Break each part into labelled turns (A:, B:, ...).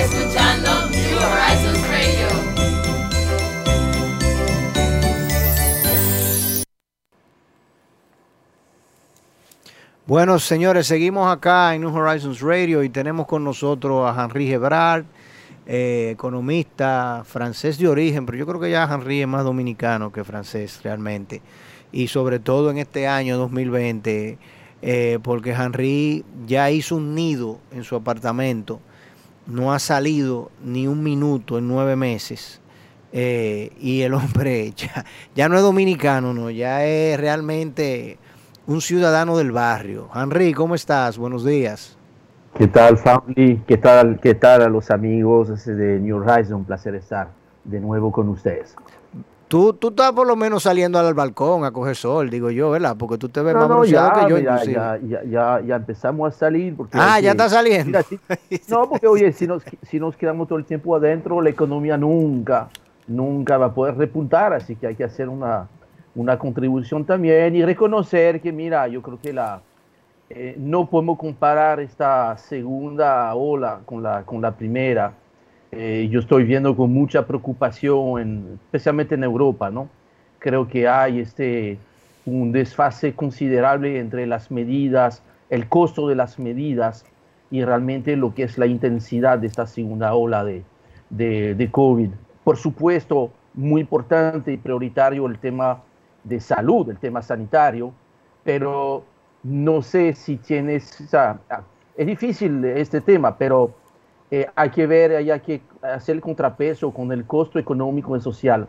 A: Escuchando New Horizons Radio.
B: Bueno, señores, seguimos acá en New Horizons Radio y tenemos con nosotros a Henry Gebrard, eh, economista francés de origen, pero yo creo que ya Henry es más dominicano que francés realmente. Y sobre todo en este año 2020, eh, porque Henry ya hizo un nido en su apartamento no ha salido ni un minuto en nueve meses. Eh, y el hombre ya, no es dominicano, no, ya es realmente un ciudadano del barrio. Henry, ¿cómo estás? Buenos días.
C: ¿Qué tal, family? ¿Qué tal, qué tal a los amigos de New Horizon? Un placer estar de nuevo con ustedes.
B: Tú, tú estás por lo menos saliendo al balcón a coger sol, digo yo, ¿verdad? Porque tú te ves más bronceado que yo.
C: Ya, ya, ya, ya, empezamos a salir.
B: Porque ah, ya está saliendo.
C: no, porque oye, si nos, si nos quedamos todo el tiempo adentro, la economía nunca, nunca va a poder repuntar, así que hay que hacer una, una contribución también y reconocer que, mira, yo creo que la, eh, no podemos comparar esta segunda ola con la, con la primera eh, yo estoy viendo con mucha preocupación, especialmente en Europa, ¿no? Creo que hay este, un desfase considerable entre las medidas, el costo de las medidas y realmente lo que es la intensidad de esta segunda ola de, de, de COVID. Por supuesto, muy importante y prioritario el tema de salud, el tema sanitario, pero no sé si tienes, o sea, es difícil este tema, pero eh, hay que ver, hay que hacer el contrapeso con el costo económico y social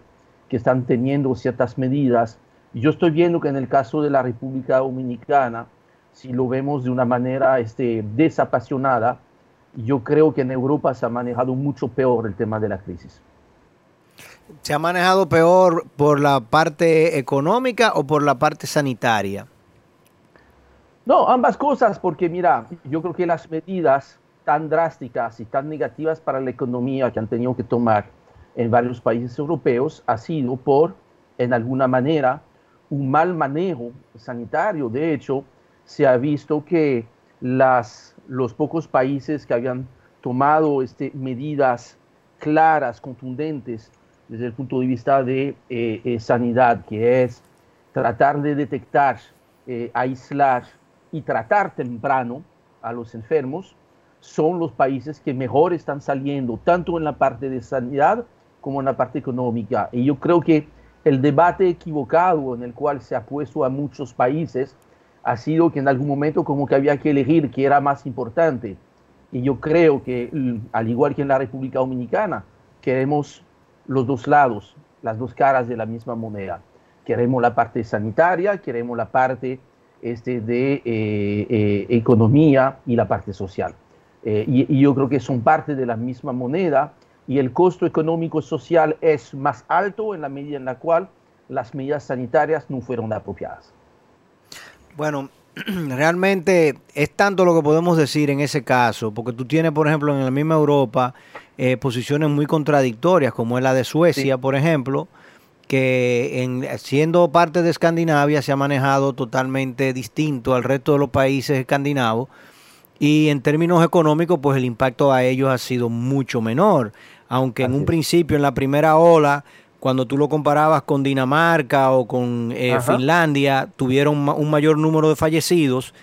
C: que están teniendo ciertas medidas. Yo estoy viendo que en el caso de la República Dominicana, si lo vemos de una manera este, desapasionada, yo creo que en Europa se ha manejado mucho peor el tema de la crisis.
B: ¿Se ha manejado peor por la parte económica o por la parte sanitaria?
C: No, ambas cosas, porque mira, yo creo que las medidas tan drásticas y tan negativas para la economía que han tenido que tomar en varios países europeos ha sido por, en alguna manera, un mal manejo sanitario. De hecho, se ha visto que las, los pocos países que habían tomado este, medidas claras, contundentes, desde el punto de vista de eh, eh, sanidad, que es tratar de detectar, eh, aislar y tratar temprano a los enfermos, son los países que mejor están saliendo, tanto en la parte de sanidad como en la parte económica. Y yo creo que el debate equivocado en el cual se ha puesto a muchos países ha sido que en algún momento como que había que elegir qué era más importante. Y yo creo que, mm, al igual que en la República Dominicana, queremos los dos lados, las dos caras de la misma moneda. Queremos la parte sanitaria, queremos la parte este, de eh, eh, economía y la parte social. Eh, y, yo creo que son parte de la misma moneda y el costo económico social es más alto en la medida en la cual las medidas sanitarias no fueron apropiadas.
B: Bueno, realmente es tanto lo que podemos decir en ese caso, porque tú tienes, por ejemplo, en la misma Europa eh, posiciones muy contradictorias, como es la de Suecia, por ejemplo, que en, siendo parte de Escandinavia se ha manejado totalmente distinto al resto de los países escandinavos y en términos económicos, pues el impacto a ellos ha sido mucho menor. Aunque en un principio, en la primera ola, cuando tú lo comparabas con Dinamarca o con eh, Finlandia, tuvieron un mayor número de fallecidos.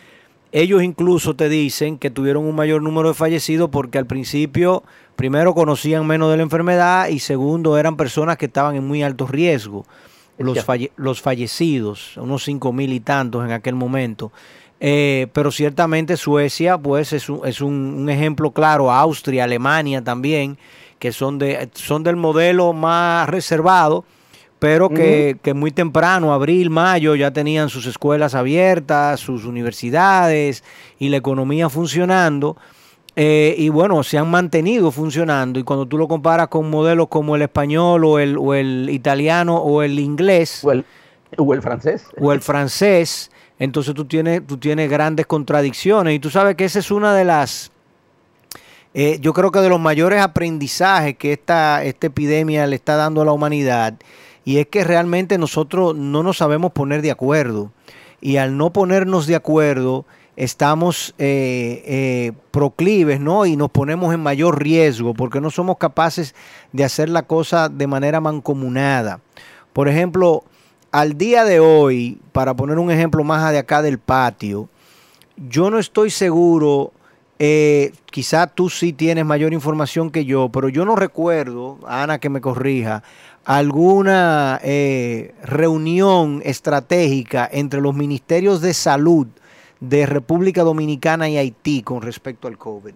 B: Ellos incluso te dicen que tuvieron un mayor número de fallecidos porque al principio, primero conocían menos de la enfermedad y segundo, eran personas que estaban en muy alto riesgo. Los, los fallecidos, unos cinco mil y tantos en aquel momento. Eh, pero ciertamente Suecia pues es un, es un, ejemplo claro, Austria, Alemania también, que son, de, son del modelo más reservado, pero que, que, muy temprano, abril, mayo, ya tenían sus escuelas abiertas, sus universidades y la economía funcionando. Eh, y bueno, se han mantenido funcionando. Y cuando tú lo comparas con modelos como el español o el, o el italiano o el inglés.
C: O el, o el francés.
B: O el francés. Entonces tú tienes, tú tienes grandes contradicciones. Y tú sabes que esa es una de las. Eh, yo creo que de los mayores aprendizajes que esta, esta epidemia le está dando a la humanidad. Y es que realmente nosotros no nos sabemos poner de acuerdo. Y al no ponernos de acuerdo estamos eh, eh, proclives, ¿no? Y nos ponemos en mayor riesgo porque no somos capaces de hacer la cosa de manera mancomunada. Por ejemplo, al día de hoy, para poner un ejemplo más de acá del patio, yo no estoy seguro, eh, quizá tú sí tienes mayor información que yo, pero yo no recuerdo, Ana que me corrija, alguna reunión estratégica entre los ministerios de salud de República Dominicana y Haití con respecto al COVID?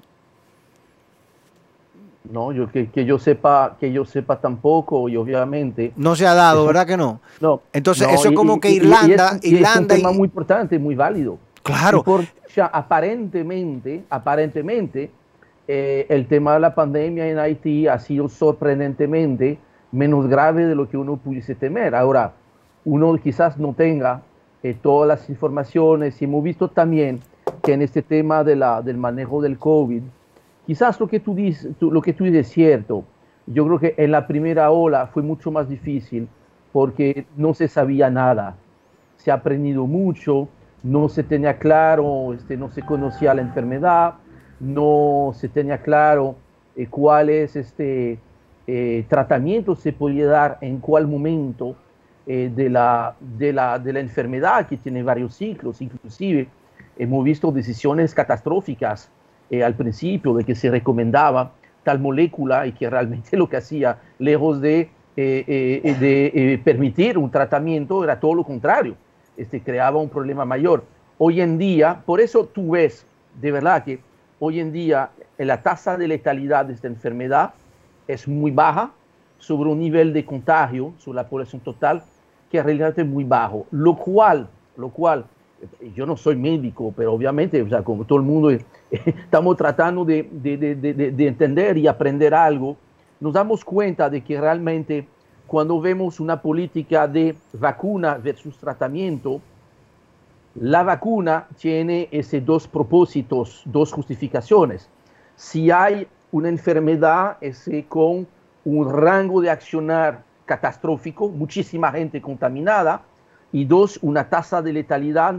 C: No, yo que, yo sepa, que yo sepa tampoco, y obviamente.
B: No se ha dado, ¿verdad que no?
C: No.
B: Entonces, eso es como que Irlanda.
C: Y es, un tema muy importante, muy válido.
B: Claro.
C: Por, aparentemente, aparentemente, eh, el tema de la pandemia en Haití ha sido sorprendentemente menos grave de lo que uno pudiese temer. Ahora, uno quizás no tenga eh, todas las informaciones y hemos visto también que en este tema de la, del manejo del COVID, quizás lo que, tú dices, lo que tú dices es cierto. Yo creo que en la primera ola fue mucho más difícil porque no se sabía nada. Se ha aprendido mucho, no se tenía claro, este, no se conocía la enfermedad, no se tenía claro eh, cuáles este, eh, tratamientos se podía dar en cuál momento eh, de, la, de, la, enfermedad que tiene varios ciclos, inclusive hemos visto decisiones catastróficas eh, al principio de que se recomendaba tal molécula y que realmente lo que hacía, lejos de, eh, de permitir un tratamiento, era todo lo contrario, este, creaba un problema mayor. Hoy en día, por eso tú ves, de verdad que hoy en día la tasa de letalidad de esta enfermedad es muy baja sobre un nivel de contagio sobre la población total que realmente es muy bajo, lo cual, lo cual, yo no soy médico, pero obviamente, o sea, como todo el mundo, estamos tratando de, de, de, de, entender y aprender algo, nos damos cuenta de que realmente cuando vemos una política de vacuna versus tratamiento, la vacuna tiene esos dos propósitos, dos justificaciones. Si hay una enfermedad ese con un rango de accionar catastrófico, muchísima gente contaminada, y dos, una tasa de letalidad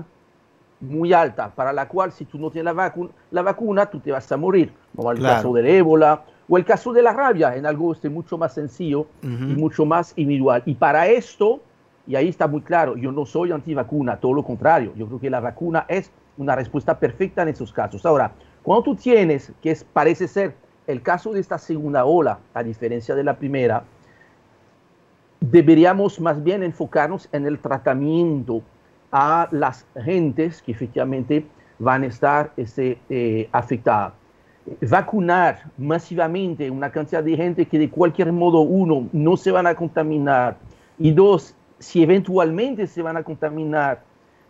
C: muy alta, para la cual si tú no tienes la, vacuna, la vacuna tú te vas a morir, como el caso del ébola o el caso de la rabia, en algo este, mucho más sencillo y mucho más individual. Y para esto, y ahí está muy claro, yo no soy antivacuna, todo lo contrario, yo creo que la vacuna es una respuesta perfecta en esos casos. Ahora, cuando tú tienes, que es, parece ser el caso de esta segunda ola, a diferencia de la primera, deberíamos más bien enfocarnos en el tratamiento a las gentes que efectivamente van a estar este, eh, afectadas. Vacunar masivamente una cantidad de gente que de cualquier modo, uno, no se van a contaminar y dos, si eventualmente se van a contaminar,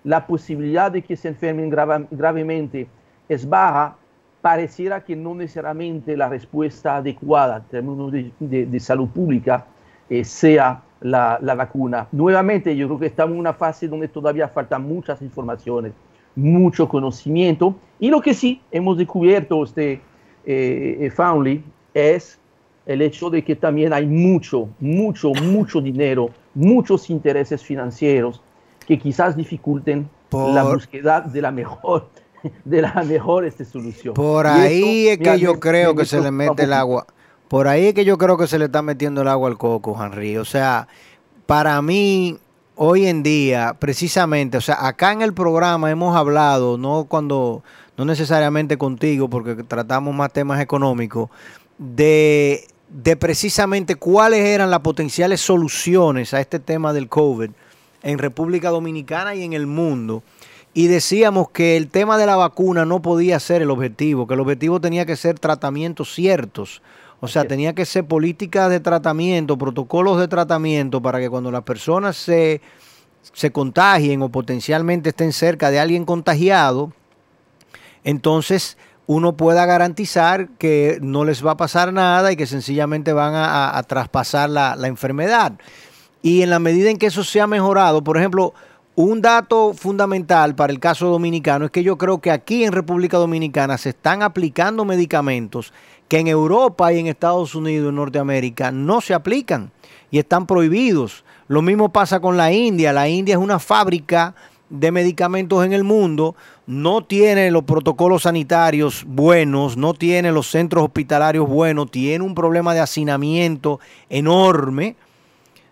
C: la posibilidad de que se enfermen gravemente es baja, pareciera que no necesariamente la respuesta adecuada en términos de salud pública eh, sea la, vacuna. Nuevamente, yo creo que estamos en una fase donde todavía faltan muchas informaciones, mucho conocimiento, y lo que sí hemos descubierto, este, eh, eh es el hecho de que también hay mucho, mucho, mucho dinero, muchos intereses financieros que quizás dificulten la búsqueda de la mejor de la mejor este, solución.
B: Por ahí es que yo creo que se le mete el agua. Por ahí es que yo creo que se le está metiendo el agua al coco, Henry. O sea, para mí, hoy en día, precisamente, o sea, acá en el programa hemos hablado, no cuando, no necesariamente contigo, porque tratamos más temas económicos, de, de precisamente cuáles eran las potenciales soluciones a este tema del COVID en República Dominicana y en el mundo. Y decíamos que el tema de la vacuna no podía ser el objetivo, que el objetivo tenía que ser tratamientos ciertos O sea, tenía que ser políticas de tratamiento, protocolos de tratamiento para que cuando las personas se, se contagien o potencialmente estén cerca de alguien contagiado, entonces uno pueda garantizar que no les va a pasar nada y que sencillamente van a, traspasar la, la enfermedad. Y en la medida en que eso se ha mejorado, por ejemplo, un dato fundamental para el caso dominicano es que yo creo que aquí en República Dominicana se están aplicando medicamentos que en Europa y en Estados Unidos, en Norteamérica, no se aplican y están prohibidos. Lo mismo pasa con la India. La India es una fábrica de medicamentos en el mundo, no tiene los protocolos sanitarios buenos, no tiene los centros hospitalarios buenos, tiene un problema de hacinamiento enorme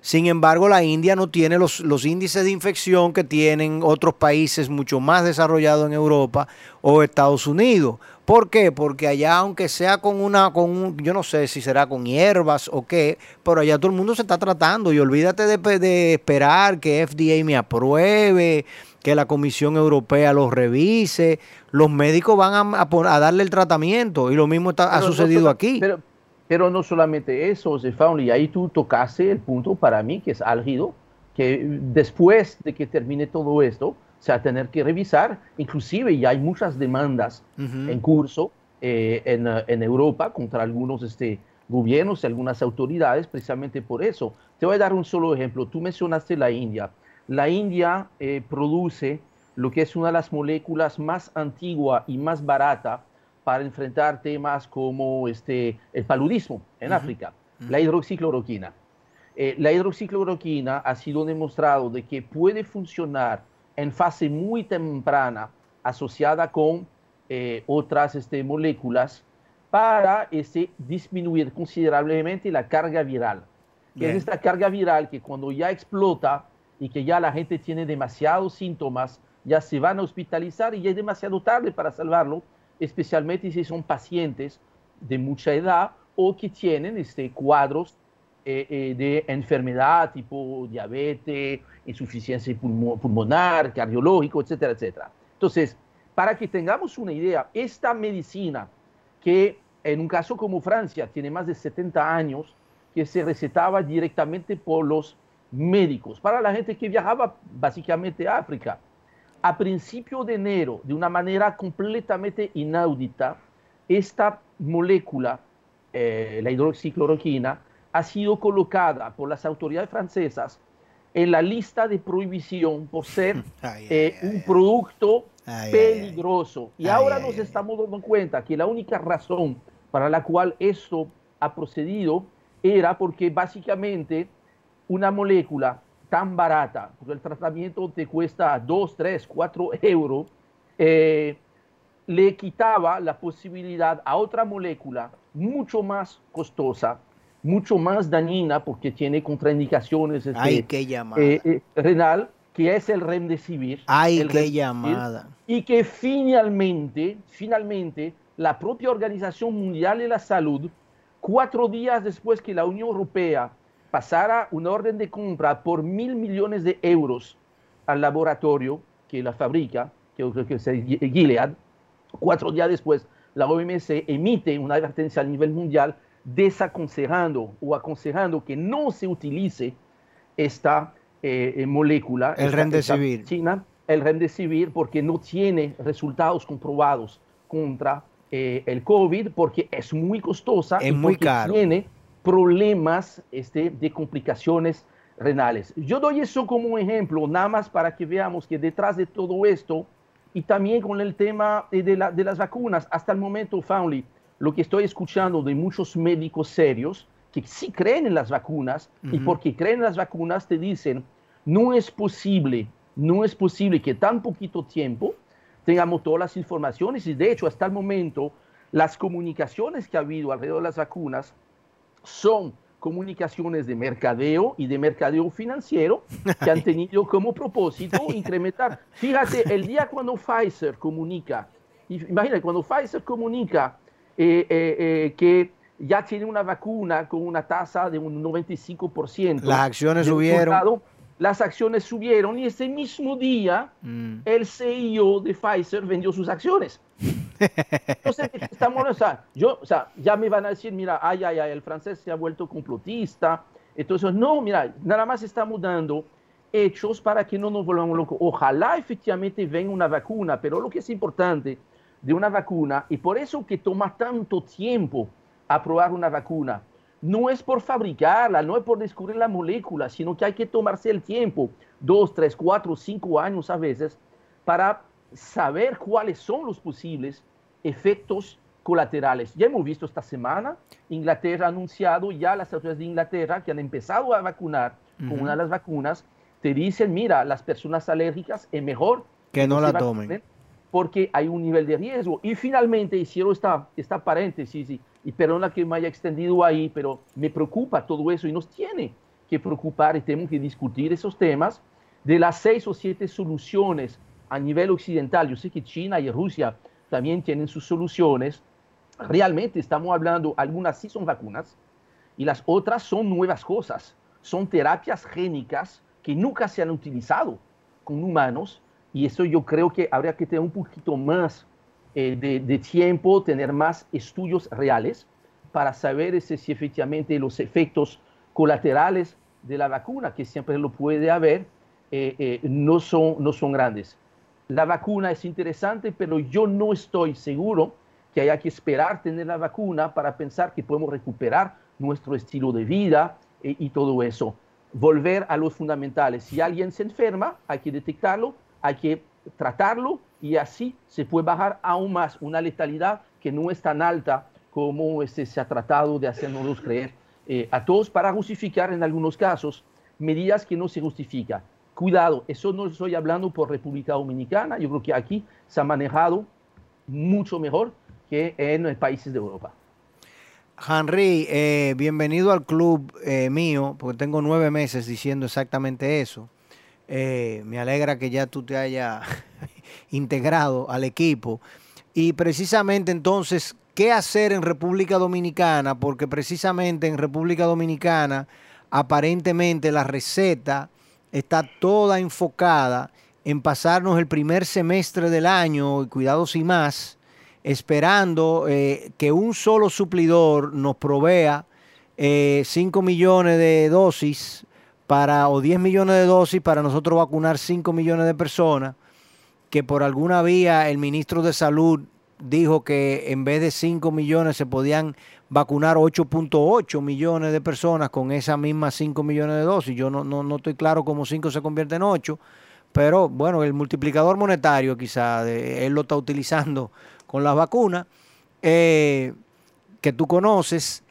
B: sin embargo, la India no tiene los, índices de infección que tienen otros países mucho más desarrollados en Europa o Estados Unidos. ¿Por qué? Porque allá, aunque sea con una, con yo no sé si será con hierbas o qué, pero allá todo el mundo se está tratando. Y olvídate de, esperar que FDA me apruebe, que la Comisión Europea los revise. Los médicos van a, darle el tratamiento y lo mismo ha sucedido aquí.
C: Pero no solamente eso, y ahí tú tocaste el punto para mí que es álgido, que después de que termine todo esto, se va a tener que revisar, inclusive ya hay muchas demandas en curso eh, en, en, Europa contra algunos este, gobiernos y algunas autoridades precisamente por eso. Te voy a dar un solo ejemplo. Tú mencionaste la India. La India eh, produce lo que es una de las moléculas más antigua y más barata para enfrentar temas como este, el paludismo en África, la hidroxicloroquina. Eh, la hidroxicloroquina ha sido demostrado de que puede funcionar en fase muy temprana asociada con eh, otras este, moléculas para este, disminuir considerablemente la carga viral. Que es esta carga viral que cuando ya explota y que ya la gente tiene demasiados síntomas, ya se van a hospitalizar y ya es demasiado tarde para salvarlo, especialmente si son pacientes de mucha edad o que tienen este, cuadros eh, eh, de enfermedad tipo diabetes, insuficiencia pulmonar, cardiológico, etcétera, etcétera. Entonces, para que tengamos una idea, esta medicina que en un caso como Francia tiene más de 70 años, que se recetaba directamente por los médicos, para la gente que viajaba básicamente a África, a principio de enero, de una manera completamente inaudita, esta molécula, eh, la hidroxicloroquina, ha sido colocada por las autoridades francesas en la lista de prohibición por ser eh, un producto peligroso. Y ahora nos estamos dando cuenta que la única razón para la cual esto ha procedido era porque básicamente una molécula tan barata, porque el tratamiento te cuesta 2, 3, 4 euros, eh, le quitaba la posibilidad a otra molécula mucho más costosa, mucho más dañina, porque tiene contraindicaciones
B: este, qué llamada.
C: Eh, eh, renal, que es el remdesivir.
B: Ay, qué llamada.
C: Y que finalmente, finalmente, la propia Organización Mundial de la Salud, cuatro días después que la Unión Europea pasara una orden de compra por mil millones de euros al laboratorio que la fabrica, que es Gilead, cuatro días después la OMS emite una advertencia a nivel mundial desaconsejando o aconsejando que no se utilice esta eh, eh, molécula.
B: El remdesivir.
C: China, el remdesivir, porque no tiene resultados comprobados contra eh, el COVID, porque es muy costosa.
B: Es muy caro.
C: Tiene problemas este, de complicaciones renales. Yo doy eso como un ejemplo, nada más para que veamos que detrás de todo esto, y también con el tema de, de las vacunas, hasta el momento, Foundly, lo que estoy escuchando de muchos médicos serios que sí creen en las vacunas, y porque creen en las vacunas te dicen, no es posible, no es posible que tan poquito tiempo tengamos todas las informaciones, y de hecho, hasta el momento, las comunicaciones que ha habido alrededor de las vacunas son comunicaciones de mercadeo y de mercadeo financiero que han tenido como propósito incrementar. Fíjate, el día cuando Pfizer comunica, imagínate, cuando Pfizer comunica eh, eh, eh, que ya tiene una vacuna con una tasa de un 95%.
B: Las acciones subieron.
C: las acciones subieron y ese mismo día mm. el CEO de Pfizer vendió sus acciones. Entonces, estamos, o sea, yo, o sea, ya me van a decir, mira, ay, ay, ay, el francés se ha vuelto complotista. Entonces, no, mira, nada más estamos dando hechos para que no nos volvamos locos. Ojalá efectivamente venga una vacuna, pero lo que es importante de una vacuna, y por eso que toma tanto tiempo aprobar una vacuna, no es por fabricarla, no es por descubrir la molécula, sino que hay que tomarse el tiempo, dos, tres, cuatro, cinco años a veces, para saber cuáles son los posibles efectos colaterales. Ya hemos visto esta semana, Inglaterra ha anunciado ya las autoridades de Inglaterra que han empezado a vacunar con una de las vacunas, te dicen, mira, las personas alérgicas es mejor
B: que no, la tomen.
C: Porque hay un nivel de riesgo. Y finalmente hicieron esta, esta paréntesis, y, y perdona que me haya extendido ahí, pero me preocupa todo eso y nos tiene que preocupar y tenemos que discutir esos temas de las seis o siete soluciones a nivel occidental. Yo sé que China y Rusia también tienen sus soluciones. Realmente estamos hablando, algunas sí son vacunas y las otras son nuevas cosas. Son terapias génicas que nunca se han utilizado con humanos y eso yo creo que habría que tener un poquito más eh, de, tiempo, tener más estudios reales para saber si, efectivamente los efectos colaterales de la vacuna, que siempre lo puede haber, eh, eh, no, son, no son grandes. La vacuna es interesante, pero yo no estoy seguro que haya que esperar tener la vacuna para pensar que podemos recuperar nuestro estilo de vida y todo eso volver a los fundamentales. Si alguien se enferma, hay que detectarlo, hay que tratarlo y así se puede bajar aún más una letalidad que no es tan alta como este, se ha tratado de hacernos creer eh, a todos para justificar en algunos casos medidas que no se justifican. Cuidado, eso no estoy hablando por República Dominicana, yo creo que aquí se ha manejado mucho mejor que en países de Europa.
B: Henry, eh, bienvenido al club eh, mío, porque tengo nueve meses diciendo exactamente eso. Eh, me alegra que ya tú te hayas integrado al equipo. Y precisamente entonces, ¿qué hacer en República Dominicana? Porque precisamente en República Dominicana, aparentemente la receta está toda enfocada en pasarnos el primer semestre del año, y cuidado y más, esperando eh, que un solo suplidor nos provea 5 eh, millones de dosis para, o 10 millones de dosis para nosotros vacunar 5 millones de personas, que por alguna vía el ministro de Salud dijo que en vez de 5 millones se podían vacunar 8.8 millones de personas con esas mismas 5 millones de dosis. Yo no, no, no estoy claro cómo 5 se convierte en 8, pero bueno, el multiplicador monetario quizá él lo está utilizando con las vacunas eh, que tú conoces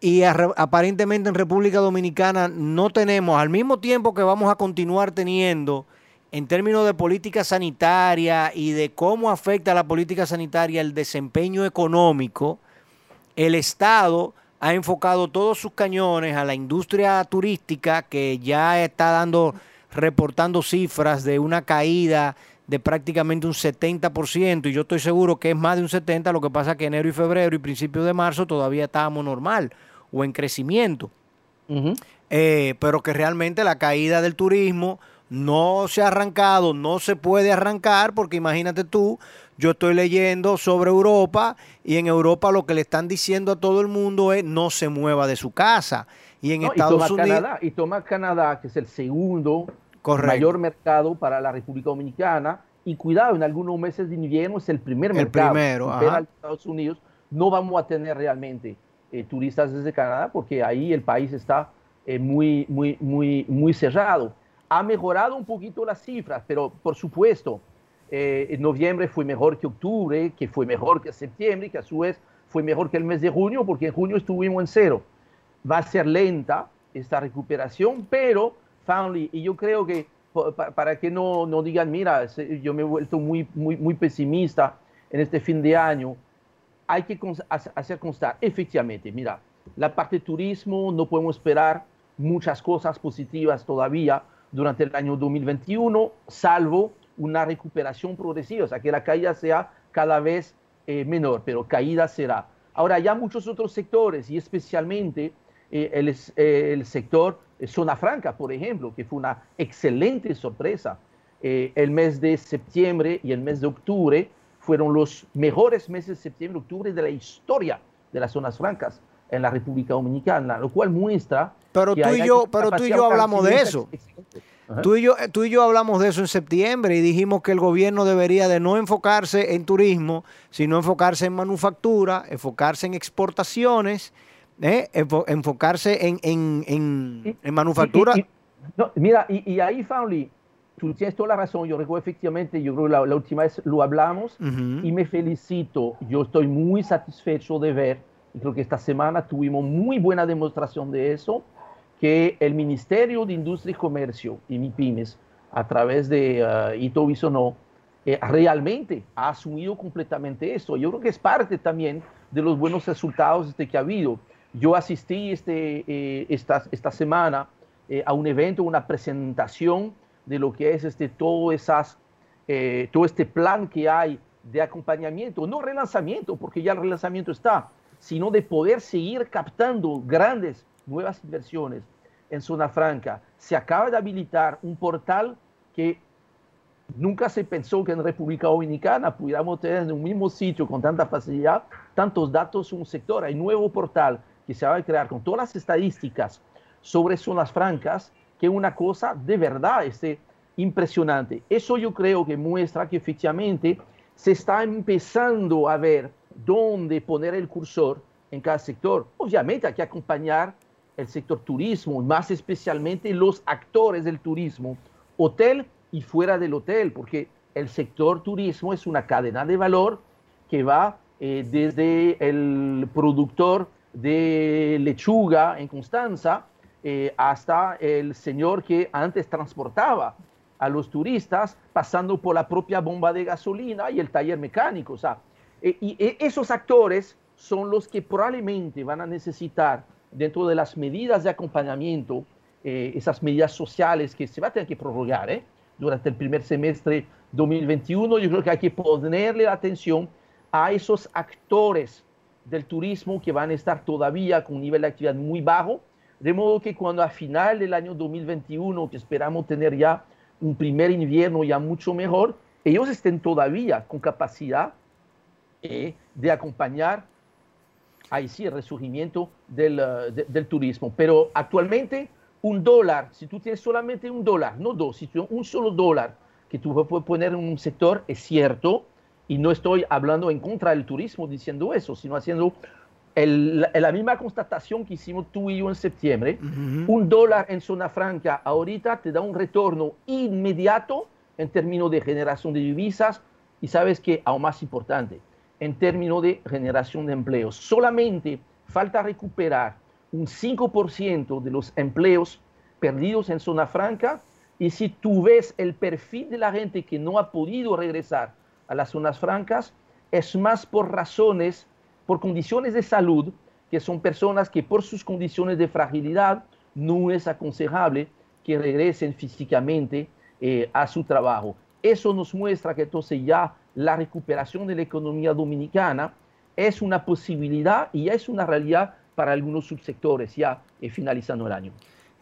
B: y aparentemente en República Dominicana no tenemos, al mismo tiempo que vamos a continuar teniendo en términos de política sanitaria y de cómo afecta la política sanitaria el desempeño económico, el Estado ha enfocado todos sus cañones a la industria turística que ya está dando, reportando cifras de una caída de prácticamente un 70% y yo estoy seguro que es más de un 70%, lo que pasa que enero y febrero y principios de marzo todavía estábamos normal o en crecimiento. Eh, pero que realmente la caída del turismo no se ha arrancado, no se puede arrancar porque imagínate tú, yo estoy leyendo sobre Europa y en Europa lo que le están diciendo a todo el mundo es no se mueva de su casa. Y en Estados Unidos...
C: Canadá, y toma Canadá, que es el segundo mayor mercado para la República Dominicana. Y cuidado, en algunos meses de invierno es el primer mercado.
B: El primero,
C: a Estados Unidos no vamos a tener realmente eh, turistas desde Canadá porque ahí el país está eh, muy, muy, muy, muy cerrado. Ha mejorado un poquito las cifras, pero por supuesto, eh, en noviembre fue mejor que octubre, que fue mejor que septiembre, que a su vez fue mejor que el mes de junio, porque en junio estuvimos en cero. Va a ser lenta esta recuperación, pero y yo creo que para que no, no digan, mira, yo me he vuelto muy, muy, muy pesimista en este fin de año, hay que hacer constar, efectivamente, mira, la parte turismo no podemos esperar muchas cosas positivas todavía durante el año 2021, salvo una recuperación progresiva, o sea, que la caída sea cada vez eh, menor, pero caída será. Ahora, ya muchos otros sectores, y especialmente eh, el, eh, el sector Zona Franca, por ejemplo, que fue una excelente sorpresa. El mes de septiembre y el mes de octubre fueron los mejores meses de septiembre y octubre de la historia de las zonas francas en la República Dominicana, lo cual muestra...
B: Pero tú y yo, pero tú y yo hablamos de eso. Tú y, yo, tú y yo hablamos de eso en septiembre y dijimos que el gobierno debería de no enfocarse en turismo, sino enfocarse en manufactura, enfocarse en exportaciones, ¿eh? enfocarse en, en, en, manufactura.
C: mira, y, ahí, Fauli, tú tienes toda la razón. Yo recuerdo efectivamente, yo creo que la, última vez lo hablamos y me felicito. Yo estoy muy satisfecho de ver, y creo que esta semana tuvimos muy buena demostración de eso que el Ministerio de Industria y Comercio y MIPIMES, a través de uh, Ito Bisonó, eh, realmente ha asumido completamente esto. Yo creo que es parte también de los buenos resultados este que ha habido. Yo asistí este, eh, esta, esta semana eh, a un evento, una presentación de lo que es este, todo, esas, todo este plan que hay de acompañamiento, no relanzamiento, porque ya el relanzamiento está, sino de poder seguir captando grandes nuevas inversiones en zona franca. Se acaba de habilitar un portal que nunca se pensó que en República Dominicana pudiéramos tener en un mismo sitio con tanta facilidad tantos datos en un sector. Hay nuevo portal que se va a crear con todas las estadísticas sobre zonas francas, que es una cosa de verdad este, impresionante. Eso yo creo que muestra que efectivamente se está empezando a ver dónde poner el cursor en cada sector. Obviamente hay que acompañar el sector turismo, más especialmente los actores del turismo, hotel y fuera del hotel, porque el sector turismo es una cadena de valor que va eh, desde el productor de lechuga en Constanza eh, hasta el señor que antes transportaba a los turistas, pasando por la propia bomba de gasolina y el taller mecánico. O sea, eh, y esos actores son los que probablemente van a necesitar dentro de las medidas de acompañamiento, eh, esas medidas sociales que se va a tener que prorrogar ¿eh? durante el primer semestre 2021, yo creo que hay que ponerle atención a esos actores del turismo que van a estar todavía con un nivel de actividad muy bajo, de modo que cuando a final del año 2021, que esperamos tener ya un primer invierno ya mucho mejor, ellos estén todavía con capacidad eh, de acompañar ahí sí el resurgimiento del, eh, del, turismo. Pero actualmente un dólar, si tú tienes solamente un dólar, no dos, si tienes un solo dólar que tú puedes poner en un sector, es cierto, y no estoy hablando en contra del turismo diciendo eso, sino haciendo el, la, misma constatación que hicimos tú y yo en septiembre. Un dólar en zona franca ahorita te da un retorno inmediato en términos de generación de divisas y sabes que aún más importante, en términos de generación de empleos. Solamente falta recuperar un 5% de los empleos perdidos en zona franca y si tú ves el perfil de la gente que no ha podido regresar a las zonas francas, es más por razones, por condiciones de salud, que son personas que por sus condiciones de fragilidad no es aconsejable que regresen físicamente eh, a su trabajo. Eso nos muestra que entonces ya la recuperación de la economía dominicana es una posibilidad y es una realidad para algunos subsectores ya eh, finalizando el año.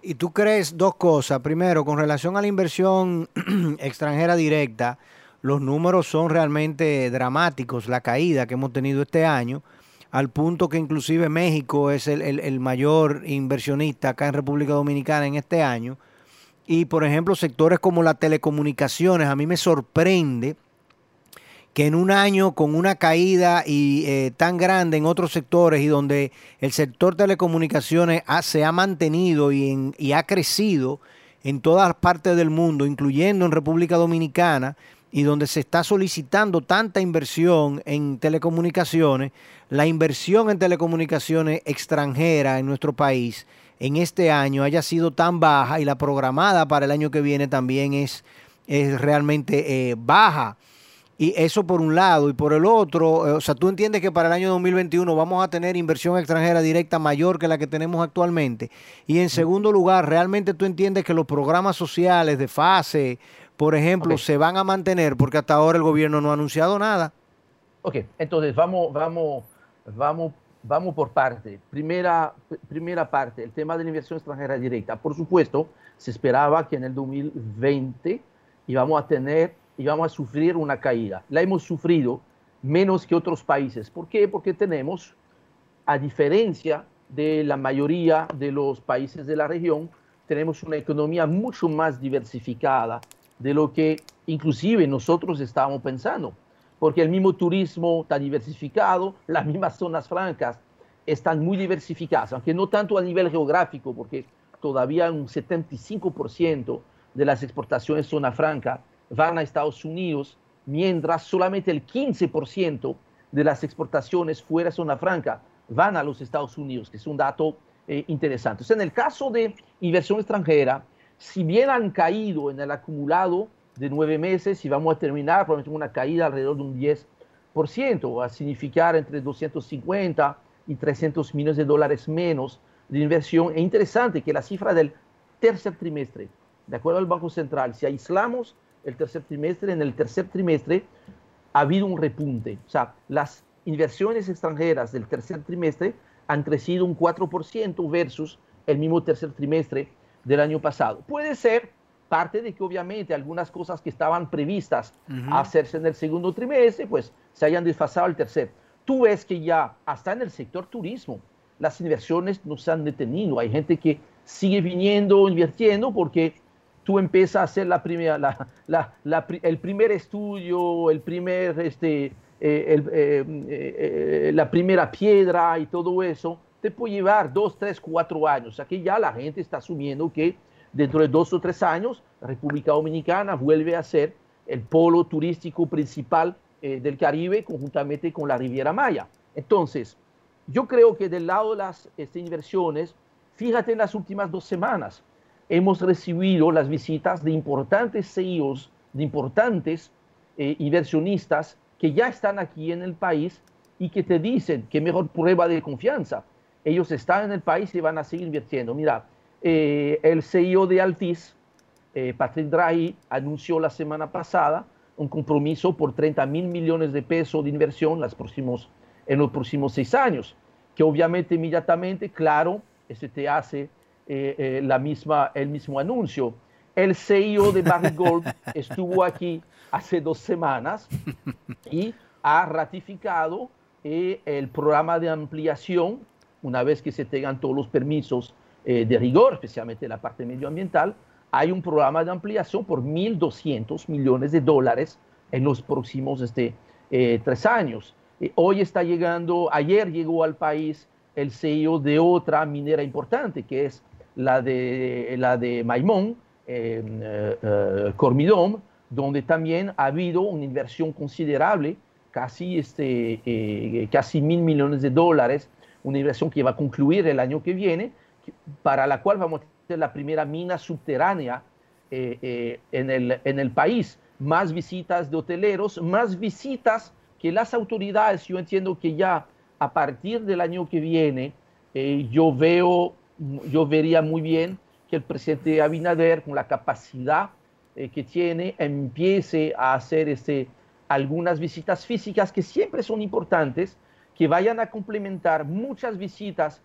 B: Y tú crees dos cosas. Primero, con relación a la inversión extranjera directa, los números son realmente dramáticos, la caída que hemos tenido este año, al punto que inclusive México es el, el mayor inversionista acá en República Dominicana en este año. Y por ejemplo, sectores como las telecomunicaciones, a mí me sorprende que en un año con una caída y, eh, tan grande en otros sectores y donde el sector telecomunicaciones se ha mantenido y, ha crecido en todas partes del mundo, incluyendo en República Dominicana, y donde se está solicitando tanta inversión en telecomunicaciones, la inversión en telecomunicaciones extranjera en nuestro país en este año haya sido tan baja y la programada para el año que viene también es, es realmente eh, baja. Y eso por un lado. Y por el otro, eh, o sea, tú entiendes que para el año 2021 vamos a tener inversión extranjera directa mayor que la que tenemos actualmente. Y en segundo lugar, ¿realmente tú entiendes que los programas sociales de fase, por ejemplo, se van a mantener? Porque hasta ahora el gobierno no ha anunciado nada.
C: Ok, entonces vamos, vamos, vamos, vamos por parte. Primera, primera parte, el tema de la inversión extranjera directa. Por supuesto, se esperaba que en el 2020 íbamos a tener y vamos a sufrir una caída. La hemos sufrido menos que otros países. ¿Por qué? Porque tenemos, a diferencia de la mayoría de los países de la región, tenemos una economía mucho más diversificada de lo que inclusive nosotros estábamos pensando, porque el mismo turismo está diversificado, las mismas zonas francas están muy diversificadas, aunque no tanto a nivel geográfico, porque todavía un 75% de las exportaciones zona franca van a Estados Unidos, mientras solamente el 15% de las exportaciones fuera zona franca van a los Estados Unidos, que es un dato eh, interesante. en el caso de inversión extranjera, si bien han caído en el acumulado de nueve meses y vamos a terminar probablemente una caída alrededor de un 10%, a significar entre 250 y 300 millones de dólares menos de inversión. Es interesante que la cifra del tercer trimestre, de acuerdo al Banco Central, si aislamos el tercer trimestre, en el tercer trimestre ha habido un repunte. O sea, las inversiones extranjeras del tercer trimestre han crecido un 4% versus el mismo tercer trimestre del año pasado. Puede ser parte de que obviamente algunas cosas que estaban previstas a hacerse en el segundo trimestre, pues se hayan desfasado al tercer. Tú ves que ya hasta en el sector turismo las inversiones no se han detenido. Hay gente que sigue viniendo, invirtiendo, porque tú empiezas a hacer la primera, la, el primer estudio, el primer, este, eh, eh, eh, la primera piedra y todo eso, te puede llevar dos, tres, cuatro años. Aquí ya la gente está asumiendo que dentro de dos o tres años, República Dominicana vuelve a ser el polo turístico principal del Caribe conjuntamente con la Riviera Maya. Entonces, yo creo que del lado de las este, inversiones, fíjate en las últimas dos semanas, hemos recibido las visitas de importantes CEOs, de importantes eh, inversionistas que ya están aquí en el país y que te dicen que mejor prueba de confianza. Ellos están en el país y van a seguir invirtiendo. Mira, eh, el CEO de Altis, eh, Patrick Drahi, anunció la semana pasada un compromiso por 30 mil millones de pesos de inversión los próximos, en los próximos seis años, que obviamente inmediatamente, claro, se te hace eh, eh, la misma, el mismo anuncio. El CEO de Barry Gold estuvo aquí hace dos semanas y ha ratificado eh, el programa de ampliación, una vez que se tengan todos los permisos de rigor, especialmente la parte medioambiental, hay un programa de ampliación por 1.200 millones de dólares en los próximos este, tres años. hoy está llegando, ayer llegó al país el CEO de otra minera importante, que es la de, la de Maimón, eh, eh, Cormidón, donde también ha habido una inversión considerable, casi, este, eh, casi mil millones de dólares, una inversión que va a concluir el año que viene, para la cual vamos a tener la primera mina subterránea en, el, en el país. Más visitas de hoteleros, más visitas que las autoridades, yo entiendo que ya a partir del año que viene, yo veo yo vería muy bien que el presidente Abinader, con la capacidad eh, que tiene, empiece a hacer este, algunas visitas físicas que siempre son importantes, que vayan a complementar muchas visitas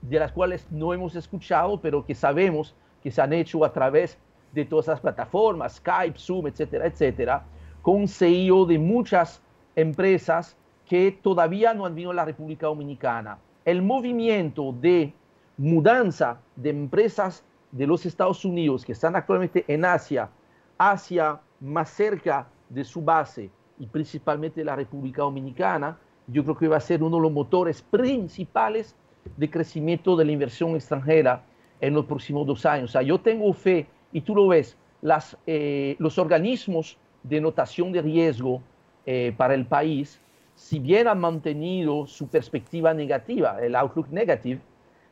C: de las cuales no hemos escuchado, pero que sabemos que se han hecho a través de todas las plataformas, Skype, Zoom, etcétera, etcétera, con CEO de muchas empresas que todavía no han venido a la República Dominicana. El movimiento de mudanza de empresas de los Estados Unidos que están actualmente en Asia hacia más cerca de su base y principalmente la República Dominicana, yo creo que va a ser uno de los motores principales de crecimiento de la inversión extranjera en los próximos dos años. O sea, yo tengo fe, y tú lo ves, las, eh, los organismos de notación de riesgo eh, para el país, si bien han mantenido su perspectiva negativa, el outlook negative,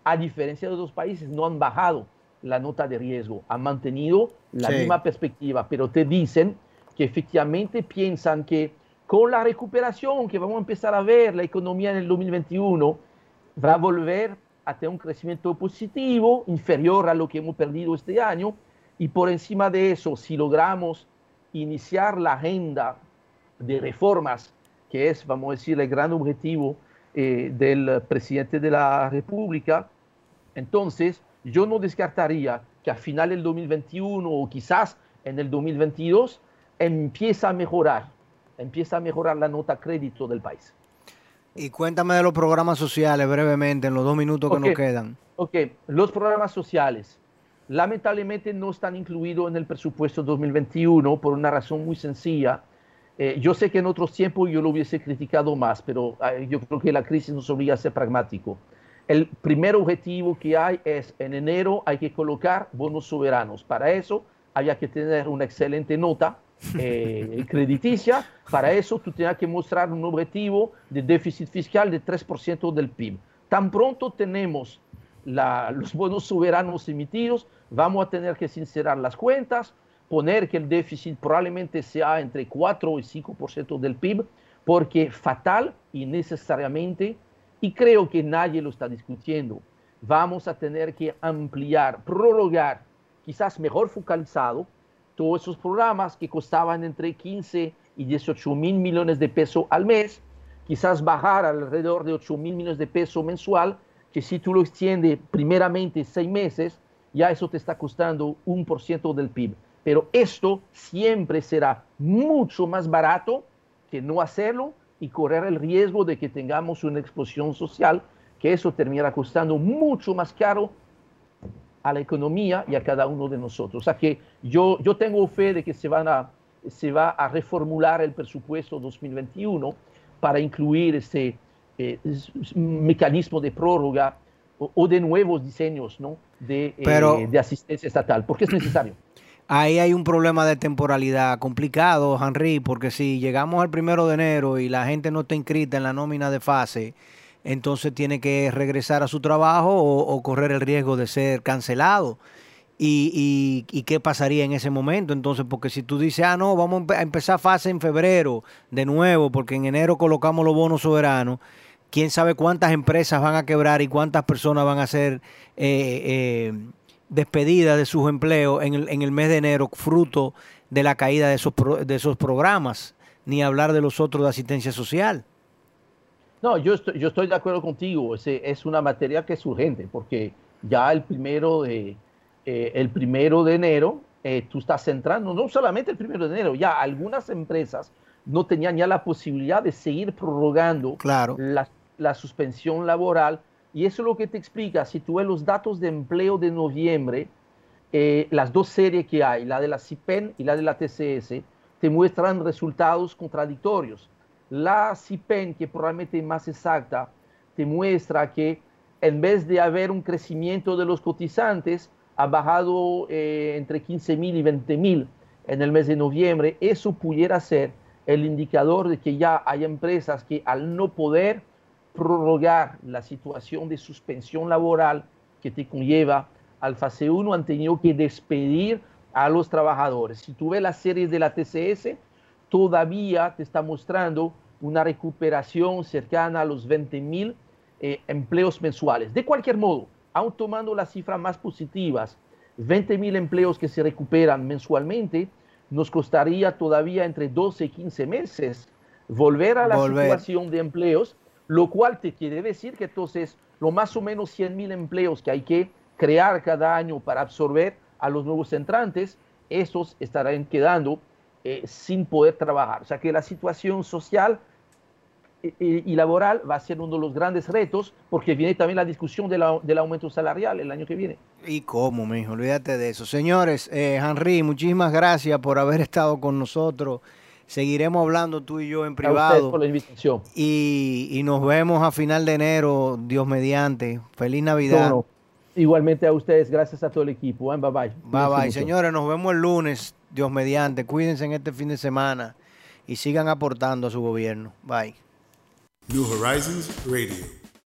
C: a diferencia de otros países, no han bajado la nota de riesgo, han mantenido la misma perspectiva, pero te dicen que efectivamente piensan que con la recuperación que vamos a empezar a ver, la economía en el 2021 va a volver a tener un crecimiento positivo, inferior a lo que hemos perdido este año, y por encima de eso, si logramos iniciar la agenda de reformas, que es, vamos a decir, el gran objetivo eh, del presidente de la República. Entonces, yo no descartaría que a final del 2021 o quizás en el 2022 empieza a mejorar empieza a mejorar la nota crédito del país.
B: Y cuéntame de los programas sociales brevemente, en los dos minutos que nos quedan.
C: Ok, los programas sociales lamentablemente no están incluidos en el presupuesto 2021 por una razón muy sencilla. Eh, yo sé que en otros tiempos yo lo hubiese criticado más, pero eh, yo creo que la crisis nos obliga a ser pragmático. El primer objetivo que hay es en enero hay que colocar bonos soberanos. Para eso había que tener una excelente nota eh, crediticia. Para eso tú tenías que mostrar un objetivo de déficit fiscal de 3% del PIB. Tan pronto tenemos los bonos soberanos emitidos, vamos a tener que sincerar las cuentas, poner que el déficit probablemente sea entre 4 y 5% del PIB, porque fatal y necesariamente, y creo que nadie lo está discutiendo, vamos a tener que ampliar, prorrogar, quizás mejor focalizado, todos esos programas que costaban entre 15 y 18 mil millones de pesos al mes, quizás bajar alrededor de 8 mil millones de pesos mensual, que si tú lo extiendes primeramente seis meses, ya eso te está costando un por ciento del PIB. Pero esto siempre será mucho más barato que no hacerlo y correr el riesgo de que tengamos una explosión social, que eso termina costando mucho más caro a la economía y a cada uno de nosotros. O sea que yo, yo tengo fe de que se, van a, se va a reformular el presupuesto 2021 para incluir este eh, mecanismo de prórroga o, de nuevos diseños ¿no? de, eh, de asistencia estatal, porque es necesario.
B: Ahí hay un problema de temporalidad complicado, Henry, porque si llegamos al primero de enero y la gente no está inscrita en la nómina de fase, entonces tiene que regresar a su trabajo o, correr el riesgo de ser cancelado. Y, y, qué pasaría en ese momento? Entonces, porque si tú dices, ah, no, vamos a empezar fase en febrero de nuevo, porque en enero colocamos los bonos soberanos, quién sabe cuántas empresas van a quebrar y cuántas personas van a ser eh, eh, despedidas de sus empleos en el, en el mes de enero, fruto de la caída de esos, de esos programas, ni hablar de los otros de asistencia social.
C: No, yo estoy, yo estoy de acuerdo contigo, es, es una materia que es urgente, porque ya el primero de, eh, el primero de enero tú estás entrando, no solamente el primero de enero, ya algunas empresas no tenían ya la posibilidad de seguir prorrogando
B: claro.
C: las la suspensión laboral. Y eso es lo que te explica, si tú ves los datos de empleo de noviembre, eh, las dos series que hay, la de la CIPEN y la de la TCS, te muestran resultados contradictorios. La CIPEN, que probablemente es más exacta, te muestra que en vez de haber un crecimiento de los cotizantes, ha bajado eh, entre 15 mil y 20 mil en el mes de noviembre. Eso pudiera ser el indicador de que ya hay empresas que al no poder prorrogar la situación de suspensión laboral que te conlleva al fase 1 han tenido que despedir a los trabajadores. Si tú ves las series de la TCS, todavía te está mostrando una recuperación cercana a los 20 mil eh, empleos mensuales. De cualquier modo, aún tomando las cifras más positivas, 20 mil empleos que se recuperan mensualmente, nos costaría todavía entre 12 y 15 meses volver a la situación de empleos lo cual te quiere decir que entonces lo más o menos 100 mil empleos que hay que crear cada año para absorber a los nuevos entrantes, esos estarán quedando eh, sin poder trabajar. O sea que la situación social eh, eh, y, laboral va a ser uno de los grandes retos, porque viene también la discusión del aumento salarial el año que viene.
B: ¿Y cómo, mijo? Olvídate de eso. Señores, Henry, muchísimas gracias por haber estado con nosotros. Seguiremos hablando tú y yo en privado.
C: por la invitación.
B: Y, nos vemos a final de enero, Dios mediante. Feliz Navidad.
C: Igualmente a ustedes, gracias a todo el equipo. ¿eh? Bye bye.
B: Bye bye. Señores, nos vemos el lunes, Dios mediante. Cuídense en este fin de semana y sigan aportando a su gobierno. Bye. New Horizons Radio.